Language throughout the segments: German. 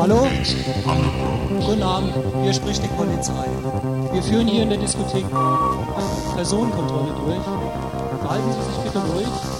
Hallo? Guten Abend, hier spricht die Polizei. Wir führen hier in der Diskothek Personenkontrolle durch. Verhalten Sie sich bitte ruhig.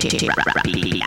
Rapidly.